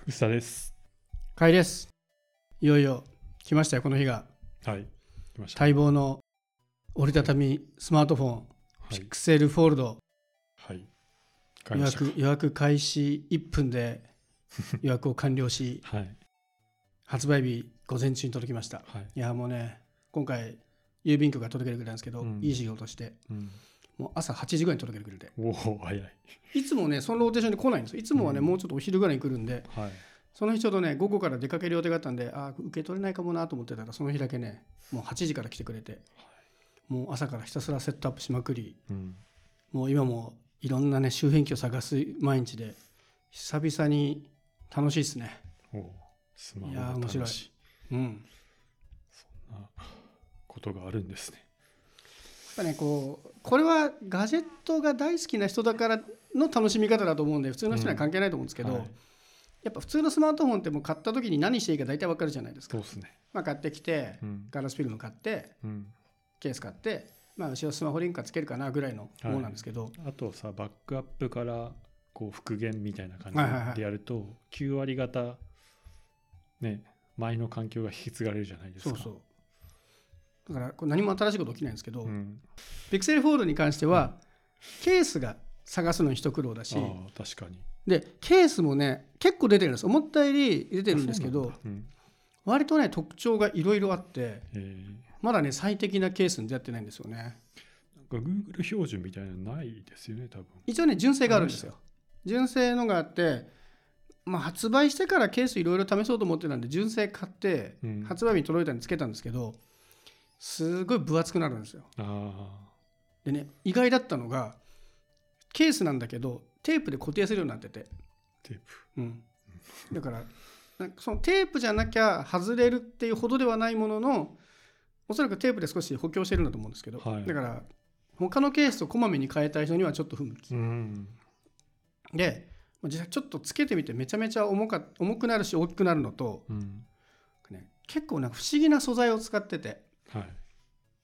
福下です。かいです。いよいよ来ましたよ、この日が。はい。来ました。待望の折りたたみスマートフォン、はい。ピクセルフォールド、はい。予約予約開始1分で 予約を完了し、はい。発売日午前中に届きました。はい。いや、もうね、今回、郵便局が届けてくれたんですけど、うんいい仕事して、うん。もう朝8時ぐらいに届けてくれて、おお、早い。いつもね、そのローテーションに来ないんですよ。いつもはね、うんもうちょっとお昼ぐらいに来るんで、はい。その日ちょうどね、午後から出かける予定があったんで、あー受け取れないかもなと思ってたら、その日だけね、もう8時から来てくれて、もう朝からひたすらセットアップしまくり、うん。もう今もいろんなね、周辺機器を探す毎日で、久々に楽しいですね。おお、スマホいやーが面白い。うん。そんなことがあるんですね。ぱね、こう、これはガジェットが大好きな人だからの楽しみ方だと思うんで、普通の人には関係ないと思うんですけど、はいやっぱ普通のスマートフォンってもう買った時に何していいか大体わかるじゃないですかそう。ですね。まあ、買ってきて、うん。ガラスフィルム買って、うん。ケース買って、まあ、後ろスマホリンカーつけるかなぐらいのものなんですけど、あとさ、バックアップからこう復元みたいな感はいはいはいじでやると、9割方、ね、前の環境が引き継がれるじゃないですか。そうそうだからこれ何も新しいこと起きないんですけど、うん。ピクセルフォールに関してはケースが探すのに一苦労だし確かに。でケースもね結構出てるんです思ったより出てるんですけどうなん。割とね特徴がいろいろあってえーまだね最適なケースに出会ってないんですよねなんか Google 標準みたいなのないですよね、多分。一応ね純正があるんですよ純正のがあってまあ、発売してからケースいろいろ試そうと思ってたんで純正買ってうん発売日に届いたんでつけたんですけどすごい分厚くなるんですよ。あでね意外だったのがケースなんだけどテープで固定するようになってて、あ、テープ。うん、だからなんかそのテープじゃなきゃ外れるっていうほどではないもののおそらくテープで少し補強してるんだと思うんですけど、はい。だから他のケースとこまめに変えたい人にはちょっと不向き、うん。でまあ実際ちょっとつけてみてめちゃめちゃ重か重くなるし大きくなるのと、うん。ね、結構なんか不思議な素材を使っててはい。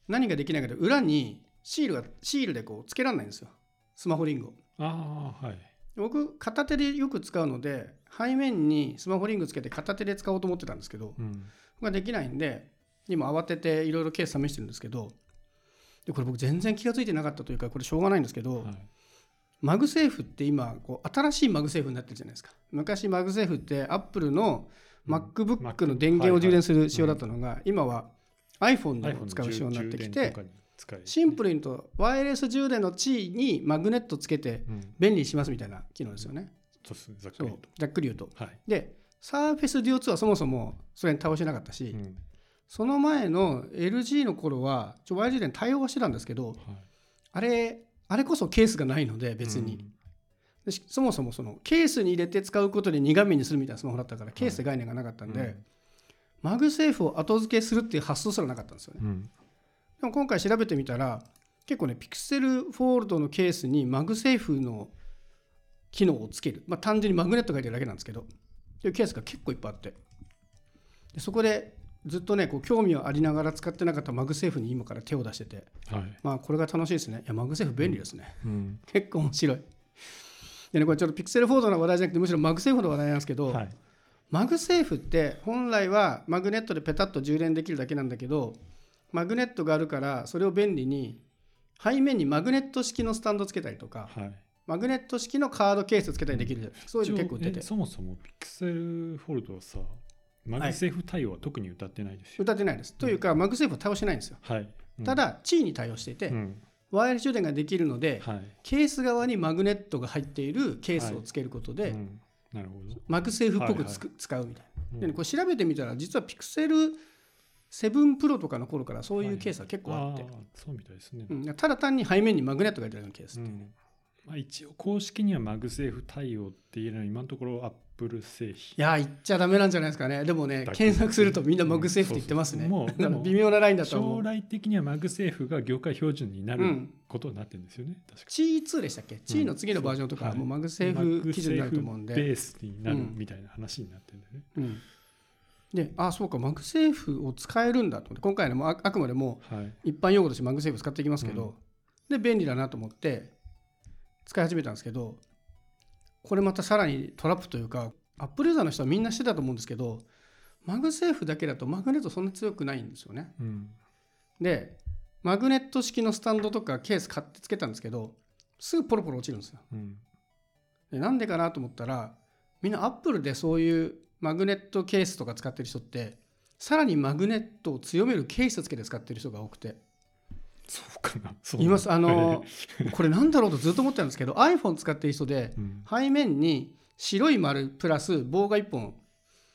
何ができないかというと裏にシールがシールでこうつけられないんですよスマホリングを。ああ、はい。僕片手でよく使うので背面にスマホリングつけて片手で使おうと思ってたんですけどうん。ができないんで今慌てていろいろケース試してるんですけどでこれ僕全然気が付いてなかったというかこれしょうがないんですけど、はい。MagSafe って今こう新しい MagSafe になってるじゃないですか昔 MagSafe ってアップルのうん MacBook の電源を充電する仕様だったのが今は iPhone でも使う仕様になってきてシンプルに言うとワイヤレス充電の地位にマグネットつけてうん。便利にしますみたいな機能ですよねそうですね、ざっくそうりと。ざっくり言うとはい。で、サーフェス DO2 はそもそもそれに対応してなかったし、うん。その前の LG の頃は、ちょワイヤレス充電対応はしてたんですけど、はい。あれ、あれこそケースがないので、別に。でしそもそもそのケースに入れて使うことで2画面にするみたいなスマホだったから、ケースって概念がなかったんで、うんマグセーフを後付けするっていう発想すらなかったんですよね。うん。うん。でも今回調べてみたら、結構ね、ピクセルフォールドのケースにマグセーフの機能をつける。まあ、単純にマグネットが入ってるだけなんですけど、っていうケースが結構いっぱいあって。でそこでずっとね、こう興味はありながら使ってなかったマグセーフに今から手を出してて、はい。まあ、これが楽しいですね。いや、マグセーフ便利ですね。うん。結構面白い。でね、これちょっとピクセルフォールドの話題じゃなくて、むしろマグセーフの話題なんですけど、はい。マグセーフって本来はマグネットでペタッと充電できるだけなんだけどマグネットがあるからそれを便利に背面にマグネット式のスタンドつけたりとかはい。マグネット式のカードケースつけたりできるじゃないですかそういうの結構出てそもそもピクセルフォールドはさ、マグセーフ対応は特に謳ってないですよ。謳ってないですというかマグセーフは対応してないんですよはい。うん、ただ Qi に対応していてうん。ワイヤレス充電ができるのではい。ケース側にマグネットが入っているケースをつけることでうんなるほど。マグセーフっぽくつく使うみたいな。でねこれ調べてみたら実はピクセル7プロとかの頃からそういうケースは結構あって、あーそうみたいですね。うん。ただ単に背面にマグネットが入ってるようなケースっていうね、うんまあ、一応公式にはマグセーフ対応っていうのは今のところアップル製品やー言っちゃダメなんじゃないですかね。でもね検索するとみんなマグセーフって言ってますね、もう微妙なラインだと思う。将来的にはマグセーフが業界標準になるうん。ことになってるんですよね、確か Qi2 でしたっけ ?C の次のバージョンとかははいもう。マグセーフ基準になると思うんで、ベースになるうん。みたいな話になってるんだよね、うん。であそうかマグセーフを使えるんだと今回のもああくまでもはい。一般用語としてマグセーフ使っていきますけど、で便利だなと思って使い始めたんですけどこれまたさらにトラップというかアップルユーザーの人はみんなしてたと思うんですけどマグセーフだけだとマグネットそんな強くないんですよね。うんでマグネット式のスタンドとかケース買ってつけたんですけどすぐポロポロ落ちるんですよ。うんでなんでかなと思ったらみんなアップルでそういうマグネットケースとか使ってる人ってさらにマグネットを強めるケースつけて使ってる人が多くてそうかな。そういます。あのえこれなんだろうとずっと思ってたんですけど iPhone 使ってる人でえうん。背面に白い丸プラス棒が1本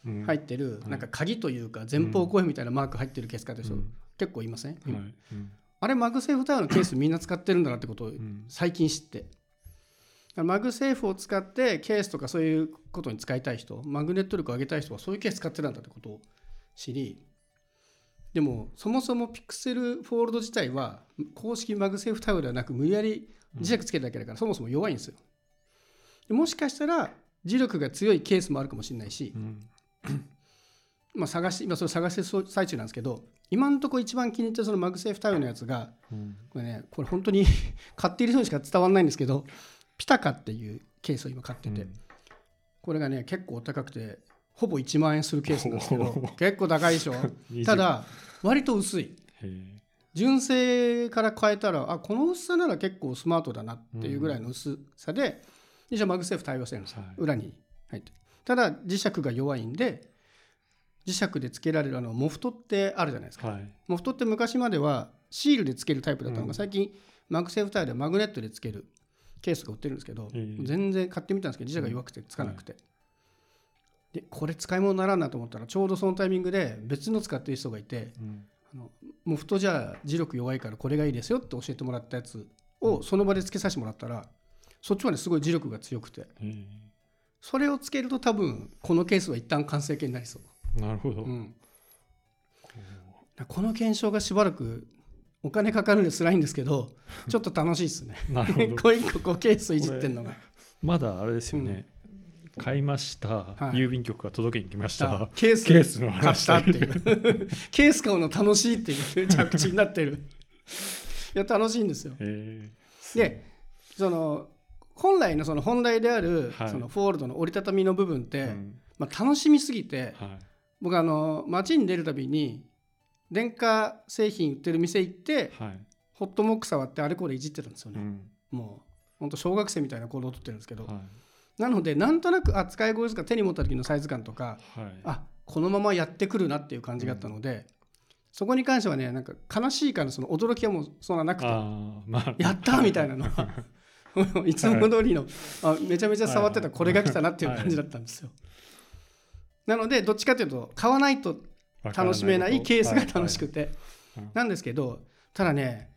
うん。入ってるはいなんか鍵というか前方後円墳みたいなマーク入ってるケース使ってる人うん。結構いません、はい。うん。あれマグセーフタイプのケースみんな使ってるんだなってことをうん。最近知って。マグセーフを使ってケースとかそういうことに使いたい人マグネット力を上げたい人はそういうケース使ってたんだってことを知りでもそもそもピクセルフォールド自体は公式マグセーフタイプではなく無理やり磁石つけただけだからそもそも弱いんですよ。でもしかしたら磁力が強いケースもあるかもしれないしう、ん。まあ、探し今それ探してる最中なんですけど今のところ一番気に入ってるそのマグセーフタイプのやつがうん。これねこれ本当に 買っている人にしか伝わらないんですけどピタカっていうケースを今買ってて、うん。これがね結構お高くてほぼ1万円するケースなんですけど 結構高いでしょ？20 ただ割と薄い。純正から変えたらあこの薄さなら結構スマートだなっていうぐらいの薄さで、一応マグセーフ対応してるんですよ、はい。裏に入ってる。ただ磁石が弱いんで磁石でつけられるあのモフトってあるじゃないですか。はい。モフトって昔まではシールでつけるタイプだったのが、うん。最近マグセーフタイプでマグネットでつけるケースが売ってるんですけど、ええ全然買ってみたんですけど磁石が弱くてつかなくて、でこれ使い物にならんなと思ったらちょうどそのタイミングで別の使ってる人がいてうん。あのモフトじゃ磁力弱いからこれがいいですよって教えてもらったやつをその場でつけさせてもらったらそっちはねすごい磁力が強くて。へえそれをつけると多分このケースは一旦完成形になりそう、なるほど、うん、この検証がしばらくお金かかるんで辛いんですけど ちょっと楽しいですね。なるほど。こう一個こうケースをいじってんのが。まだあれですよね、買いました、い。郵便局が届けに来ました。ケース。ケースの話。たっていう。ケース買うの楽しいっていう着地になってる。いや楽しいんですよ。へでその本来のその本題である、はい。そのフォールドの折りたたみの部分って、えうん。まあ、楽しみすぎてはい。僕あの街に出るたびに電化製品売ってる店行ってはい。ホットモック触ってあれこれいじってたんですよね、うん。もう本当小学生みたいな行動をとってるんですけど、はいなのでなんとなくあ使い心地が手に持った時のサイズ感とかはい。あこのままやってくるなっていう感じがあったので、そこに関してはねなんか悲しいからその驚きはもうそんななくてまあ。やったーみたいなの。は いつも通りのあめちゃめちゃ触ってたこれが来たなっていう感じだったんですよ。なのでどっちかというと買わないと楽しめないケースが楽しくて。はい。なんですけどただね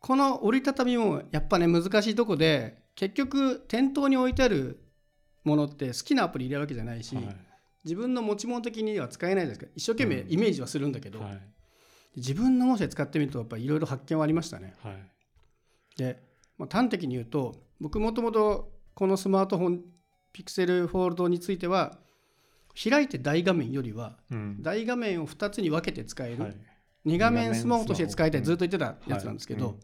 この折りたたみもやっぱね難しいとこで結局店頭に置いてあるものって好きなアプリ入れるわけじゃないし、はい。自分の持ち物的には使えないですか。ら一生懸命イメージはするんだけど、はい。自分のもので使ってみるとやっぱりいろいろ発見はありましたね。はい。で、まあ、端的に言うと僕もともとこのスマートフォンピクセルフォールドについては開いて大画面よりはうん。大画面を2つに分けて使える、はい。2画面スマホとして使いたいうんずっと言ってたやつなんですけど、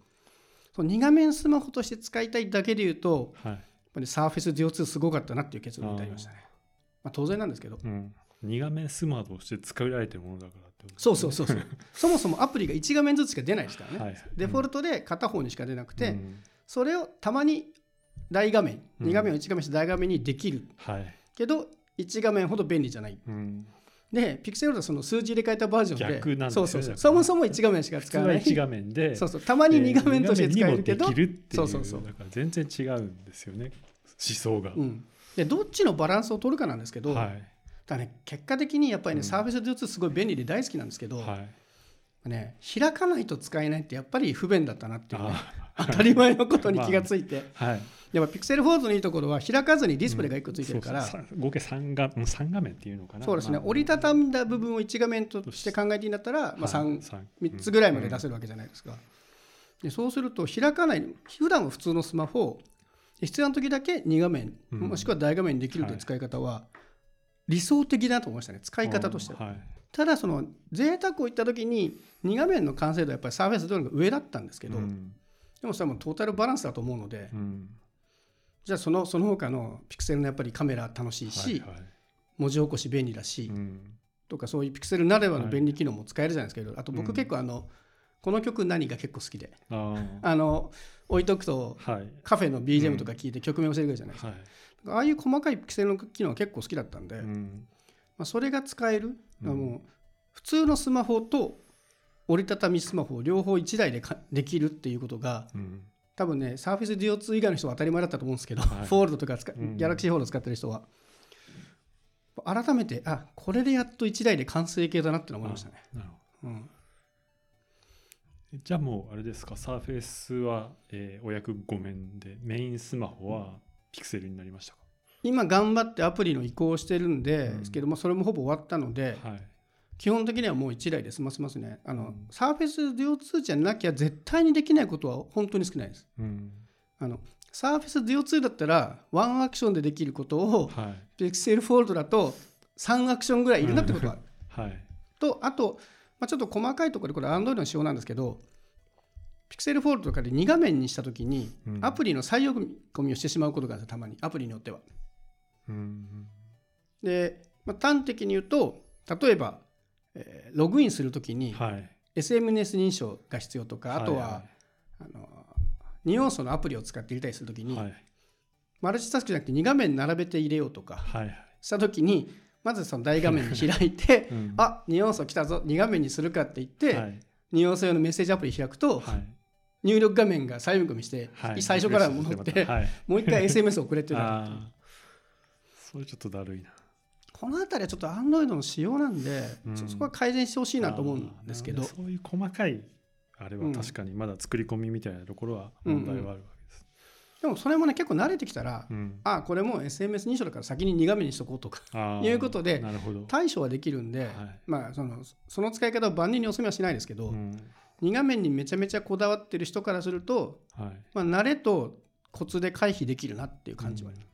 その2画面スマホとして使いたいだけで言うとはいりサーフェス ZEO2 すごかったなっていう結論に至りましたね。まあ、当然なんですけど。うん。2画面スマートとして使われてるものだからってことそうそうそうそう。そもそもアプリが1画面ずつしか出ないですからね、はいデフォルトで片方にしか出なくて、うん。それをたまに大画面うん2画面を1画面して大画面にできる。はい。けど1画面ほど便利じゃない。うんでピクセルはその数字入れ替えたバージョンで逆なんですよねそうそうそもそも1画面しか使わない。1画面で そうそう。たまに2画面として使えるけど、二画面にもできるっていそうそうそう。だから全然違うんですよね思想が、うん、でどっちのバランスを取るかなんですけど、はい。ただね結果的にやっぱりね、うん。サービス2すごい便利で大好きなんですけど、はい。ね、開かないと使えないってやっぱり不便だったなっていう、ね、あ当たり前のことに気がついて、はいやっぱピクセルフォードのいいところは開かずにディスプレイが1個ついてるから、そうそう合計3画うん三画面っていうのかな。そうですね、まあ。折りたたんだ部分を1画面として考えていいんだったら、まあ、はい 3, 三3つぐらいまで出せるわけじゃないですか。でそうすると開かない普段は普通のスマホを必要な時だけ2画面、うん。もしくは大画面にできるという使い方は理想的だと思いましたね。使い方としては。はい。ただその贅沢を言った時に2画面の完成度はやっぱりサーフェスどれが上だったんですけど、うん。でもそれはもうトータルバランスだと思うので、うんじゃあそのその他のピクセルのやっぱりカメラ楽しいし、はいはい。文字起こし便利だし、うん。とかそういうピクセルならではのはい便利機能も使えるじゃないですけど、あと僕うん結構あの、この曲何が結構好きでああの置いとくとあはい。カフェの BGM とか聞いて曲名教えてくれるじゃないですか、はい。ああいう細かいピクセルの機能は結構好きだったんで、うん。まあ、それが使える、うん。あの普通のスマホと折りたたみスマホ両方1台でかできるっていうことがうん多分ね Surface Duo2 以外の人は当たり前だったと思うんですけど、はい。フォールドとか使、うん。ギャラクシーフォールド使ってる人は改めてあこれでやっと1台で完成形だなって思いましたね、なるほうん、どじゃあもうあれですか？サーフェイスは、えーお役御免でメインスマホはピクセルになりましたか？今頑張ってアプリの移行をしてるんで、うん。ですけどもそれもほぼ終わったのではい基本的にはもう1台で済ませますね。あの、うんサーフェス Duo2 じゃなきゃ絶対にできないことは本当に少ないです。うん。あのサーフェス Duo2 だったらワンアクションでできることをはい。ピクセルフォールドだと3アクションぐらいいるなってことはある。はい。とあと、まあ、ちょっと細かいところでこれ Android の仕様なんですけどピクセルフォールドとかで2画面にしたときにうん。アプリの再読み込みをしてしまうことがあるたまに。アプリによっては。うん。で、まあ、端的に言うと例えば、えーログインするときにはい。SMS 認証が必要とかあとは、はあの2要素のアプリを使って入れたりするときに、いはい。マルチタスクじゃなくて2画面並べて入れようとかはいはい。したときにまずその大画面に開いて うん。あ2要素来たぞ2画面にするかって言って、はい。2要素用のメッセージアプリ開くと、はい。入力画面が再読みして、はい。最初から戻って、はい。もう一回 SMS 送れっていうのがああそれちょっとだるいなこの辺りはちょっと Android の仕様なんで、うん。そそこは改善してほしいなと思うんですけど。そういう細かいあれは確かにまだ作り込みみたいなところは問題はあるわけです。でもそれもね結構慣れてきたら、うん。あこれもう SMS 認証だから先に2画面にしとこうとかいうことで対処はできるんで、はい。まあそのその使い方を万人にお勧めはしないですけど、うん。2画面にめちゃめちゃこだわってる人からすると、はい。まあ、慣れとコツで回避できるなっていう感じはあります、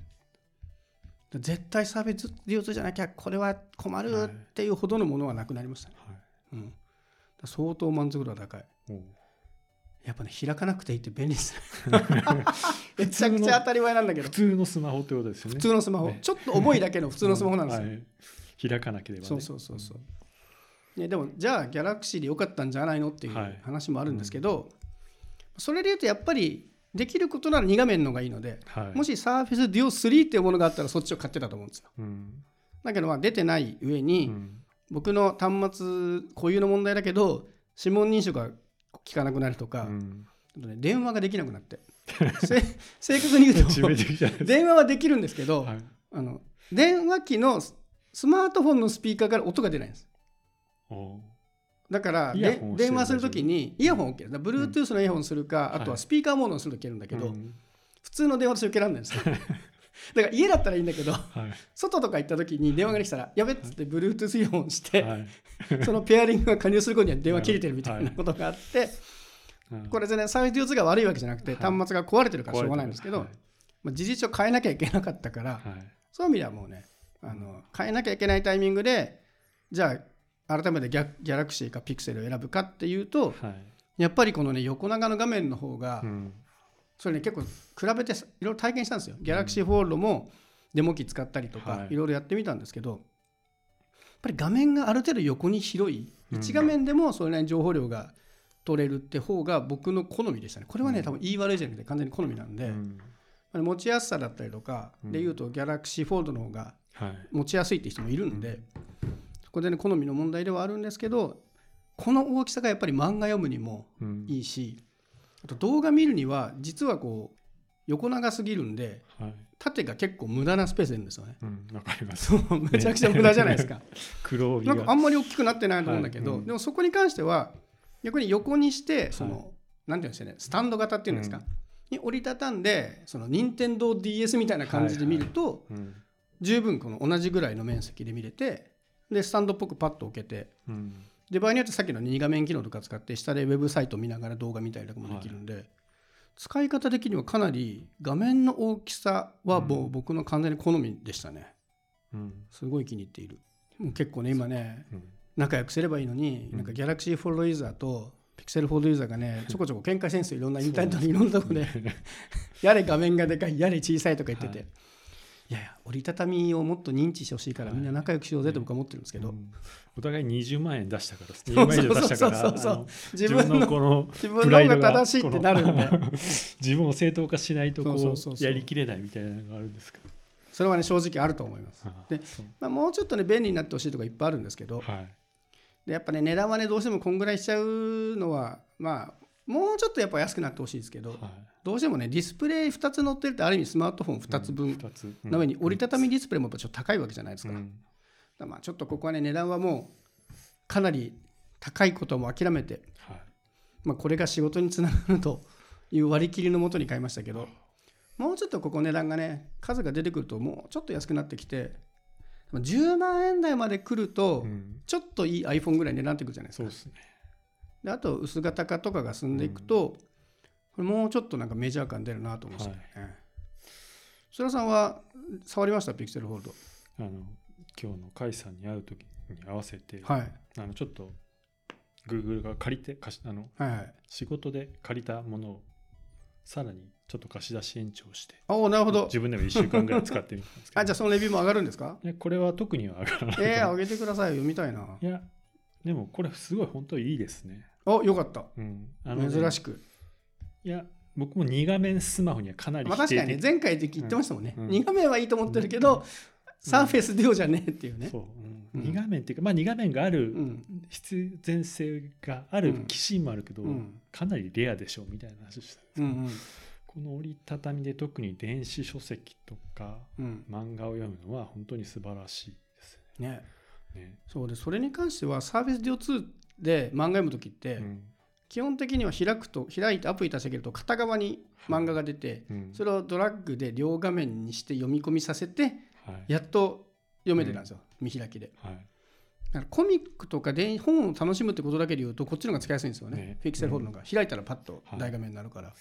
絶対差別流通じゃなきゃこれは困るっていうほどのものはなくなりましたね、はい。うん、相当満足度は高い。やっぱね開かなくていいって便利ですね。めちゃくちゃ当たり前なんだけど。普通のスマホってことですよね。普通のスマホ、ね。ちょっと重いだけの 普通のスマホなんですよ、はい。開かなければね。そうそうそうそう、ね、でもじゃあギャラクシーでよかったんじゃないのっていうはい。話もあるんですけど、それで言うとやっぱりできることなら2画面の方がいいので、はい。もし Surface Duo 3っていうものがあったらそっちを買ってたと思うんですよ。うん。だけどまあ出てない上に、うん。僕の端末固有の問題だけど指紋認証が効かなくなるとか、うん。あとね、電話ができなくなって。せ正確に言うと 電話はできるんですけど、かはい。あの電話機のススマートフォンのスピーカーから音が出ないんですだから電話するときにイヤホン OK だ Bluetooth のイヤホンするか、うんあとはスピーカーモードにするといけるんだけど、うん普通の電話として受けられないんですよ。だから家だったらいいんだけどはい。外とか行った時に電話が来たらやべっつって Bluetooth イヤホンして、はい。そのペアリングが加入する頃には電話切れてるみたいなことがあって、うんこれ全然サービス2が悪いわけじゃなくて、はい。端末が壊れてるからしょうがないんですけど、はい。まあ、事実上変えなきゃいけなかったから、はい。そういう意味ではもうねあの変えなきゃいけないタイミングでじゃあ改めてギャギャラクシーかピクセルを選ぶかっていうとはい。やっぱりこのね横長の画面の方が、うん。それね結構比べてさいろいろ体験したんですよ。ギャラクシーフォールドもデモ機使ったりとか、はい。いろいろやってみたんですけどやっぱり画面がある程度横に広いうん。1画面でもそれなりに情報量が取れるって方が僕の好みでしたね。これはね、うん。多分言い悪いじゃなくて完全に好みなんで、うん。持ちやすさだったりとかうん。でいうとギャラクシーフォールドの方がはい。持ちやすいって人もいるんで、そこでね好みの問題ではあるんですけどこの大きさがやっぱり漫画読むにもうん。いいしあと動画見るには実はこう横長すぎるんではい。縦が結構無駄なスペースんですよね。うんわかります。めちゃくちゃ無駄じゃないですか。黒なんかあんまり大きくなってないと思うんだけど、はい。うん。でもそこに関しては逆に横にしてその、なんていうんですかねスタンド型っていうんですか、うん。に折りたたんでその任天堂 d s みたいな感じで見ると、うん。十分この同じぐらいの面積で見れてでスタンドっぽくパッと置けて。うん。で場合によってさっきの2画面機能とか使って下でウェブサイト見ながら動画見たりとかもできるんで、使い方的にはかなり画面の大きさはもう僕の完全に好みでしたね。うん。すごい気に入っている。もう結構ね今ねうん。仲良くすればいいのに、うん。なんかギャラクシーフォールドユーザーとピクセルフォールドユーザーがね ちょこちょこ喧嘩してるんですよいろんなインターネットのいろんなところで やれ画面がでかいやれ小さいとか言ってて、いやいや折りたたみをもっと認知してほしいからはい。みんな仲良くしようぜと僕は思ってるんですけど、うん。お互い20万円出したから20万円以上出したから自自分分ののこの自分の方が正しいってなるんで 自分を正当化しないとこそうやりきれないみたいなのがあるんですけどそれはね正直あると思います、あでまあ、もうちょっとね便利になってほしいとかいっぱいあるんですけど。はい。でやっぱね値段はねどうしてもこんぐらいしちゃうのはまあもうちょっとやっぱ安くなってほしいですけどはい。どうしてもねディスプレイ2つ載ってるってある意味スマートフォン2つ分。二つ。の上に折りたたみうんディスプレイもやっぱちょっと高いわけじゃないですか,、うん。まあちょっとここはね値段はもうかなり高いことも諦めて、はい。まあ、これが仕事につながるという割り切りのもとに買いましたけどもうちょっとここ値段がね数が出てくるともうちょっと安くなってきて10万円台まで来るとうん。ちょっといい iPhone ぐらいになってくるじゃないですか。そうですねであと薄型化とかが進んでいくと、これもうちょっとなんかメジャー感出るなと思いましたね。そらさんは触りましたピクセルフォールド。あの今日の甲斐さんに会う時に合わせて、はいあのちょっと Google が借りて貸しあのはいはい。仕事で借りたものをさらにちょっと貸し出し延長しておおなるほど。自分でも1週間ぐらい使ってみたんですけどあじゃあそのレビューも上がるんですか？これは特には上がらないとえー、上げてください読みたいな。いやでもこれすごい本当にいいですね、およかった。うん、あのね珍しく。いや僕も2画面スマホにはかなりまあ確かにね的前回で言ってましたもんね。うん。2画面はいいと思ってるけど、サーフェイスデュオじゃねえっていうね。そう、うん。うん。2画面っていうか、まあ、2画面があるうん。必然性がある機種もあるけど、うん。かなりレアでしょみたいな話をしたうんうん。この折りたたみで特に電子書籍とかうん。漫画を読むのは本当に素晴らしいですね。ね。そうでそれに関してはサーフェイスデュオ2で漫画読む時って、うん。基本的には開くと開いてアプリ立ち上げると片側に漫画が出て、うん。それをドラッグで両画面にして読み込みさせてはい。やっと読めてたんですよ、見開きで。はい。だからコミックとかで本を楽しむってことだけで言うとこっちの方が使いやすいんですよね。ね。ピクセルフォルダのが、開いたらパッとはい。大画面になるから、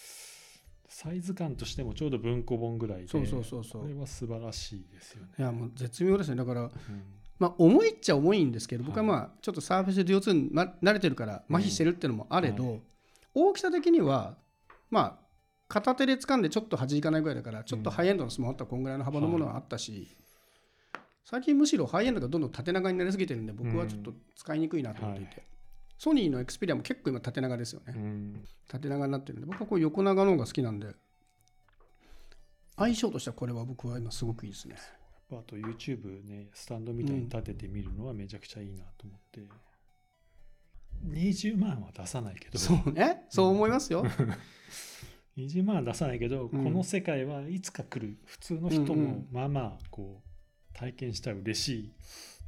サイズ感としてもちょうど文庫本ぐらいでそうそうそうそう。これは素晴らしいですよね。いやもう絶妙ですね。だからうんまあ重いっちゃ重いんですけど僕ははいまあちょっとサーフェスデュオ2に、ま、慣れてるから麻痺してるっていうのもあれど、はい。大きさ的にはまあ片手で掴んでちょっと端いかないぐらいだからちょっとハイエンドのスマホだったらこんぐらいの幅のものはあったし、最近むしろハイエンドがどんどん縦長になりすぎてるんで僕はちょっと使いにくいなと思っていて、ソニーのエクスペリアも結構今縦長ですよね、うん。縦長になってるんで僕はこう横長の方が好きなんで相性としてはこれは僕は今すごくいいですねあと YouTube ねスタンドみたいに立ててみるのはめちゃくちゃいいなと思って、20万は出さないけど。そうね。そう思いますよ、20万は出さないけど、うん。この世界はいつか来る普通の人うんうもんまあまあこう体験したら嬉しい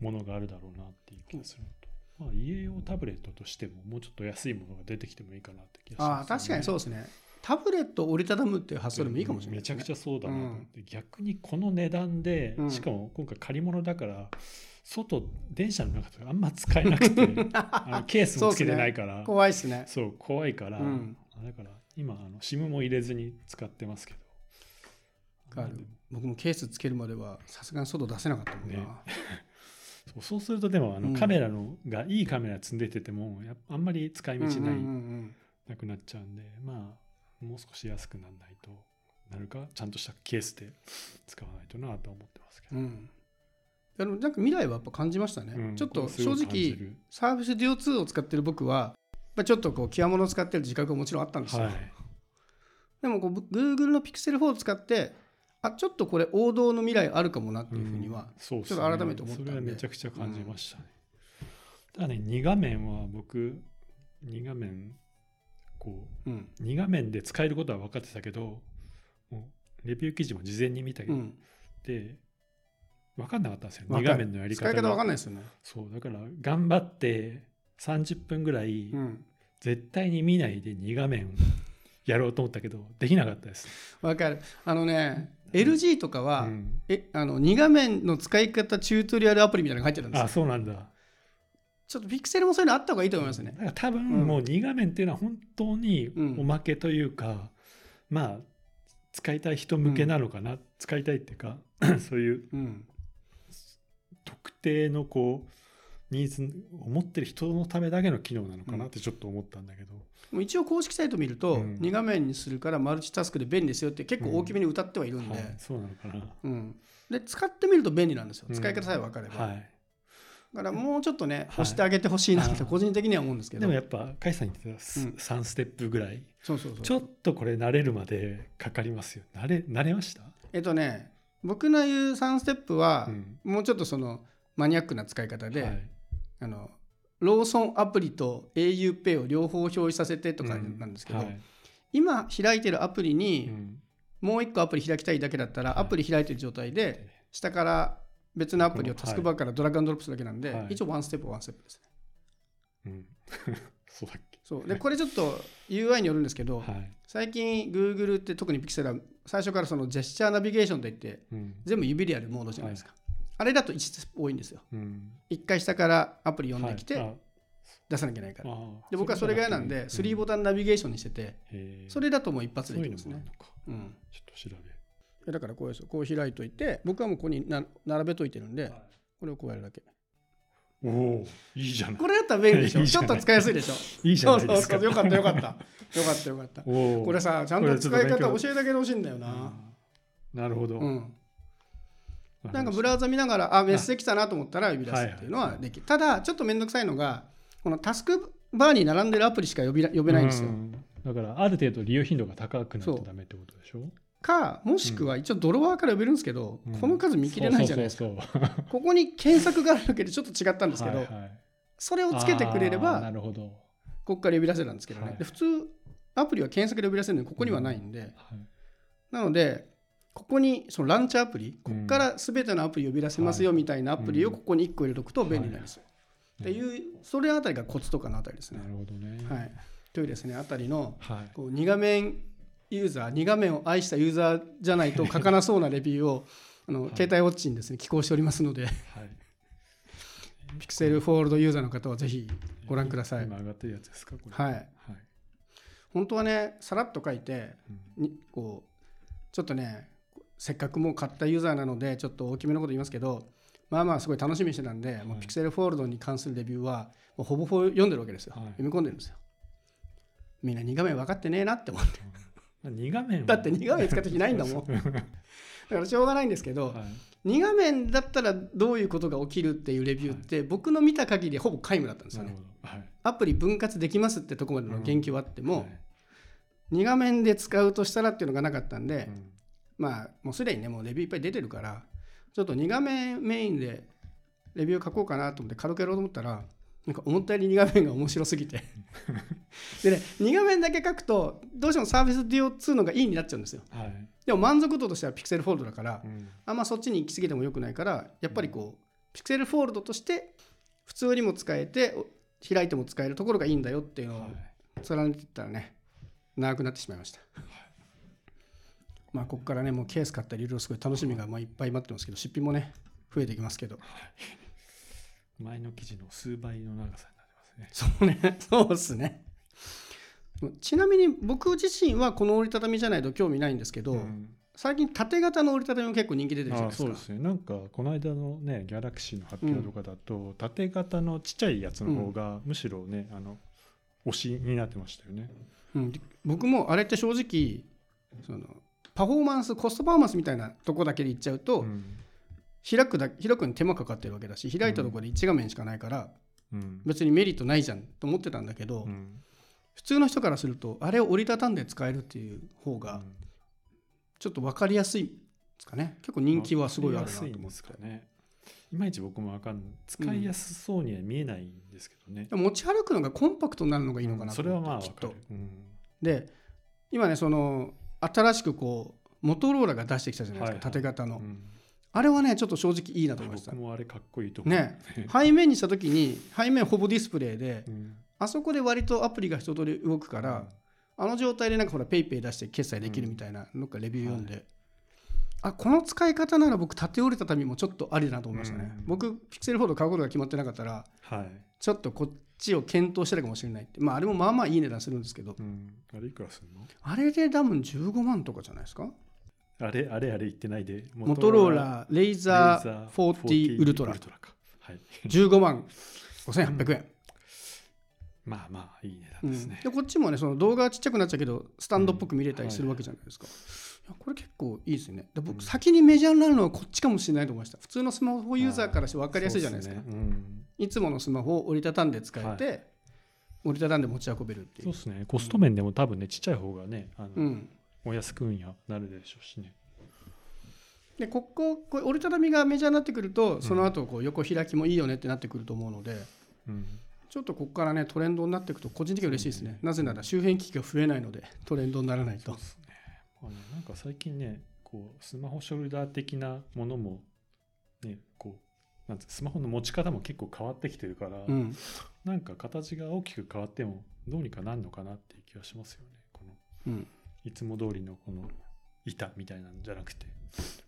ものがあるだろうなっていう気がするのと、まあ、家用タブレットとしてももうちょっと安いものが出てきてもいいかなって気がします、ああ確かにそうですねタブレットを折りたたむっていう発想でもいいかもしれない、めちゃくちゃゃそうだなと思って、逆にこの値段で、うん。しかも今回借り物だから外電車の中とかあんま使えなくて あのケースもつけてないから。怖いですね。そう怖いから、うん。だから今あの SIM も入れずに使ってますけど。僕もケースつけるまではさすがに外出せなかったもんな、ね。そうするとでもあの、うん。カメラのがいいカメラ積んでててもあんまり使い道ない、うんうんうん。なくなっちゃうんで。まあもう少し安くならないとなるかちゃんとしたケースで使わないとなとは思ってますけど、うん。うんあのなんか未来はやっぱ感じましたね、うんちょっと正直る。サービス DO2 を使ってる僕はまあちょっとこう極物を使ってる自覚はもちろんあったんですよ、はい。でもこう Google の Pixel 4を使ってあちょっとこれ王道の未来あるかもなっていうふうには、ちょっと改めて思ったんで。それはめちゃくちゃ感じましたね、ただね2画面は僕2画面こうん。う2画面で使えることは分かってたけどレビュー記事も事前に見たけど、うん、で分かんなかったんですよ。2わかる。画面のやり方が。使い方わかんないですよね、そう。だから頑張って30分ぐらいうん、絶対に見ないで2画面やろうと思ったけどできなかったです、わかる。あのね LG とかは、うん。えあの2画面の使い方チュートリアルアプリみたいなのが入ってるんですよ。あそうなんだちょっとピクセルもそういうのあった方がいいと思いますね。だから多分うん。もう2画面っていうのは本当にうん。おまけというか、まあ使いたい人向けなのかな、使いたいっていうか そういううん。特定のこうニーズを持ってる人のためだけの機能なのかなってちょっと思ったんだけど、もう一応公式サイト見ると、うん。2画面にするからマルチタスクで便利ですよって結構大きめに歌ってはいるんで,、はい、そうなのかな。うん、で使ってみると便利なんですよ。うん使い方さえ分かれば、はい、だからもうちょっとねはい。押してあげてほしいなって個人的には思うんですけど。でもやっぱ甲斐さん言ってたスうん。3ステップぐらい、そうそうそう。ちょっとこれ慣れるまでかかりますよ。慣れ慣れました、えっとね僕の言う3ステップは、うん。もうちょっとそのマニアックな使い方で、はい。あのローソンアプリと auPay を両方表示させてとかなんですけど、はい。今開いてるアプリうにん。もう一個アプリ開きたいだけだったら、アプリ開いてる状態で下から別のアプリをタスクバーからドラッグアンドロップするだけなんで、はい。一応ワンステップワンステップですね。うん、そうだっけ。そう。でこれちょっと UI によるんですけど、はい、最近 Google って特に Pixel は最初からそのジェスチャーナビゲーションといってうん。全部指でやるモードじゃないですか、あれだと1ステップ多いんですよ。うん、一回下からアプリ読んできてはい。出さなきゃいけないから、で僕はそれが嫌なんで3ボタンナビゲーションにしてて、それだともう一発できますね。いうんちょっと調だからこうですよこう開いといて僕はもうここにな並べといてるんでこれをこうやるだけ。べおおいいじゃない。これだったら便利でしょ。ちょっと使いやすいでしょ。いいじゃそうないですか。そうそうよかったよかった。よかったよかった。これさちゃんと使い方教えてあげてほしいんだよな。なるほど、うん。なんかブラウザ見ながらあメッセージ来たなと思ったら呼び出すっていうのはできる。ただちょっと面倒くさいのがこのタスクバーに並んでるアプリしか呼びら呼べないんですよ。うん。だからある程度利用頻度が高くないそうとダメってことでしょ？かもしくは一応ドロワーから呼べるんですけど、うん。この数見切れないじゃないですか。ここに検索があるだけでちょっと違ったんですけど、それをつけてくれればなるほど、ここから呼び出せたんですけどね、はい。で普通アプリは検索で呼び出せるのにここにはないんで、はい。なのでここにそのランチャーアプリここから全てのアプリ呼び出せますよみたいなアプリをここに1個入れとくと便利なんです。よ。っていうそれあたりがコツとかのあたりですね。な。るほどね。はい、というですねあたりのはい。こう2画面ユーザー2画面を愛したユーザーじゃないと書かなそうなレビューを あの、はい。携帯ウォッチにですね寄稿しておりますのではい。ピクセルフォールドユーザーの方はぜひご覧ください。今上がってるやつですかこれ。はい。はい。本当はねさらっと書いてうん。にこうちょっとねせっかくもう買ったユーザーなのでちょっと大きめのこと言いますけどまあまあすごい楽しみにしてたんで、もうピクセルフォールドに関するレビューはもうほぼほぼ読んでるわけですよ、はい。読み込んでるんですよ。みんな2画面分かってねえなって思って2画面は。だって2画面使ってる人いないんだもん。はだからしょうがないんですけど、い。2画面だったらどういうことが起きるっていうレビューって僕の見た限りほぼ皆無だったんですよね。はい。アプリ分割できますってとこまでの言及はあっても、はい。2画面で使うとしたらっていうのがなかったんで、うん。まあもうすでにねもうレビューいっぱい出てるからちょっと2画面メインでレビュー書こうかなと思って軽くやろうと思ったらなんか思ったより2画面が面白すぎて。でね2画面だけ書くとどうしてもサービス DO2 のがいいになっちゃうんですよ。はい。でも満足度としてはピクセルフォールドだからうん。あんまそっちに行き過ぎてもよくないからやっぱりこうピクセルフォールドとして普通にも使えてお開いても使えるところがいいんだよっていうのをはい。貫いていったらね長くなってしまいました。まあここからねもうケース買ったりいろいろすごい楽しみがまあいっぱい待ってますけど出費もね増えていきますけど前の記事の数倍の長さになってますね。そうね。そうですね。ちなみに僕自身はこの折りたたみじゃないと興味ないんですけど、うん。最近縦型の折りたたみも結構人気出てるじゃないあですか。そうですね。なんかこの間のねギャラクシーの発表とかだと、縦型のちっちゃいやつの方が、むしろねあの推しになってましたよね。うん、僕もあれって正直そのパフォーマンスコストパフォーマンスみたいなとこだけでいっちゃうと、うん開くだ開くに手間かかってるわけだし開いたところで1画面しかないから、うん。別にメリットないじゃんと思ってたんだけど、うん。普通の人からするとあれを折りたたんで使えるっていう方がちょっと分かりやすいですかね。結構人気はすごいあるなと思って。すいんですかね。いまいち僕もわかんない。使いやすそうには見えないんですけどね、でも持ち歩くのがコンパクトになるのがいいのかなとそれはまあきっと。で今ねその新しくこうモトローラが出してきたじゃないですか、はいはい。縦型の、うんあれはねちょっと正直いいなと思いました。僕もあれかっこいいと思う。ね。背面にした時に背面ほぼディスプレイでうん。あそこで割とアプリが一通り動くから、あの状態でなんかほらペイペイ出して決済できるみたいなのかレビュー読んで、あこの使い方なら僕縦折りたたみもちょっとありだなと思いましたね、うん。僕ピクセルフォールド買うことが決まってなかったらはい、ちょっとこっちを検討してたかもしれないって。まああれもまあまあいい値段するんですけど。うん、あれいくらするの？あれで多分15万とかじゃないですか？あれあれあれ言ってないで。モトローラレイザー40ウルトラかはい、15万5800円、まあまあいい値うん段ですね。でこっちもねその動画はちっちゃくなっちゃうけどスタンドっぽく見れたりするわけじゃないですか、い。やこれ結構いいですよね。で僕先にメジャーになるのはこっちかもしれないと思いました。普通のスマホユーザーからして分かりやすいじゃないですか。ね。うん。いつものスマホを折りたたんで使えて、折りたたんで持ち運べるっていう。そうですね。コスト面でも多分ね、ちっちゃい方がね、あのうん、お安くんやなるでしょうしね。でこここう折りたたみがメジャーになってくるとその後こう横開きもいいよねってなってくると思うので、うん。ちょっとここからねトレンドになっていくと個人的には嬉しいですねなぜなら周辺機器が増えないのでトレンドにならないとね。まあねなんか最近ね、こうスマホショルダー的なものもね、こうなんスマホの持ち方も結構変わってきてるから、うんなんか形が大きく変わってもどうにかなるのかなっていう気がしますよね。このうんいつも通りのこの板みたいなんじゃなくて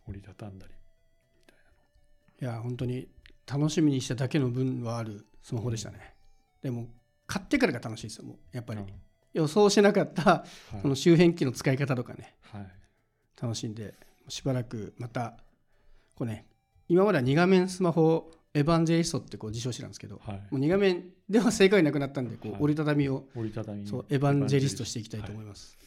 折りたたんだりみたいいや本当に楽しみにしただけの分はあるスマホでしたね、でも買ってからが楽しいですよもうやっぱな。り予想しなかったはいこの周辺機の使い方とかねはい。楽しんでしばらくまたこうね今までは2画面スマホエヴァンジェリストってこう自称してたんですけどはい。もう2画面では正解なくなったんでこうはい折りたたみを折りたたみそうエヴァンジェリストしていきたいと思います。